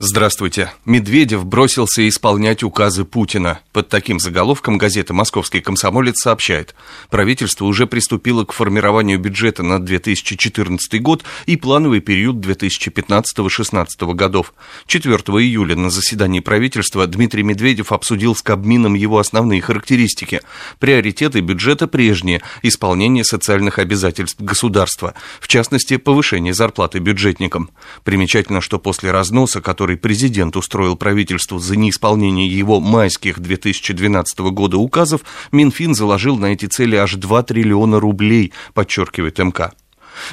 Здравствуйте. Медведев бросился исполнять указы Путина. Под таким заголовком газета «Московский комсомолец» сообщает. Правительство уже приступило к формированию бюджета на 2014 год и плановый период 2015-2016 годов. 4 июля на заседании правительства Дмитрий Медведев обсудил с Кабмином его основные характеристики. Приоритеты бюджета прежние – исполнение социальных обязательств государства, в частности, повышение зарплаты бюджетникам. Примечательно, что после разноса, который который президент устроил правительству за неисполнение его майских 2012 года указов, Минфин заложил на эти цели аж 2 триллиона рублей, подчеркивает МК.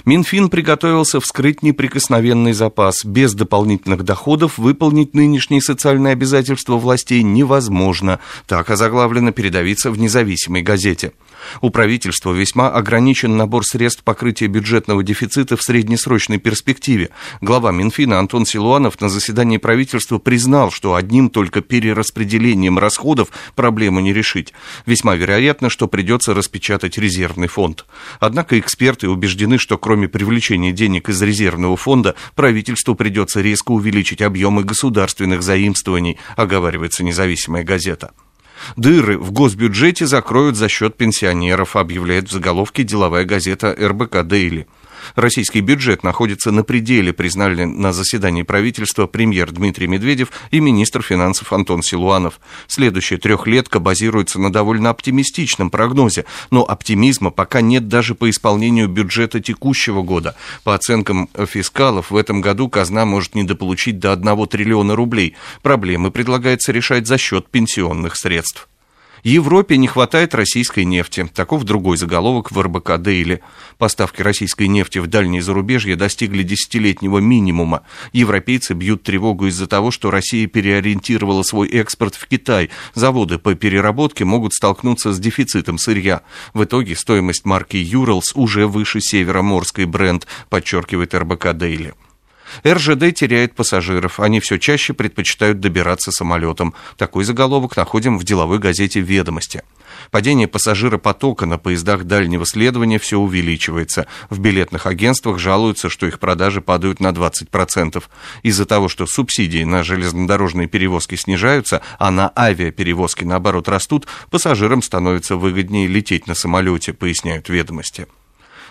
Минфин приготовился вскрыть неприкосновенный запас. Без дополнительных доходов выполнить нынешние социальные обязательства властей невозможно. Так озаглавлено передовица в независимой газете. У правительства весьма ограничен набор средств покрытия бюджетного дефицита в среднесрочной перспективе. Глава Минфина Антон Силуанов на заседании правительства признал, что одним только перераспределением расходов проблему не решить. Весьма вероятно, что придется распечатать резервный фонд. Однако эксперты убеждены, что кроме привлечения денег из резервного фонда, правительству придется резко увеличить объемы государственных заимствований, оговаривается независимая газета. Дыры в госбюджете закроют за счет пенсионеров, объявляет в заголовке деловая газета РБК «Дейли». Российский бюджет находится на пределе, признали на заседании правительства премьер Дмитрий Медведев и министр финансов Антон Силуанов. Следующая трехлетка базируется на довольно оптимистичном прогнозе, но оптимизма пока нет даже по исполнению бюджета текущего года. По оценкам фискалов, в этом году казна может недополучить до 1 триллиона рублей. Проблемы предлагается решать за счет пенсионных средств. Европе не хватает российской нефти. Таков другой заголовок в РБК Дейли. Поставки российской нефти в дальние зарубежья достигли десятилетнего минимума. Европейцы бьют тревогу из-за того, что Россия переориентировала свой экспорт в Китай. Заводы по переработке могут столкнуться с дефицитом сырья. В итоге стоимость марки Юралс уже выше североморской бренд, подчеркивает РБК Дейли. РЖД теряет пассажиров. Они все чаще предпочитают добираться самолетом. Такой заголовок находим в деловой газете «Ведомости». Падение пассажиропотока на поездах дальнего следования все увеличивается. В билетных агентствах жалуются, что их продажи падают на 20%. Из-за того, что субсидии на железнодорожные перевозки снижаются, а на авиаперевозки, наоборот, растут, пассажирам становится выгоднее лететь на самолете, поясняют ведомости.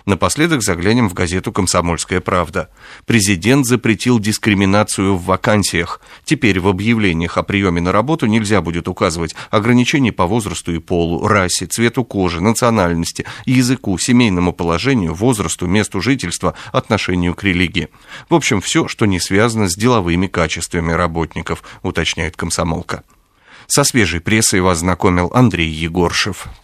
Напоследок заглянем в газету «Комсомольская правда». Президент запретил дискриминацию в вакансиях. Теперь в объявлениях о приеме на работу нельзя будет указывать ограничения по возрасту и полу, расе, цвету кожи, национальности, языку, семейному положению, возрасту, месту жительства, отношению к религии. В общем, все, что не связано с деловыми качествами работников, уточняет комсомолка. Со свежей прессой вас знакомил Андрей Егоршев.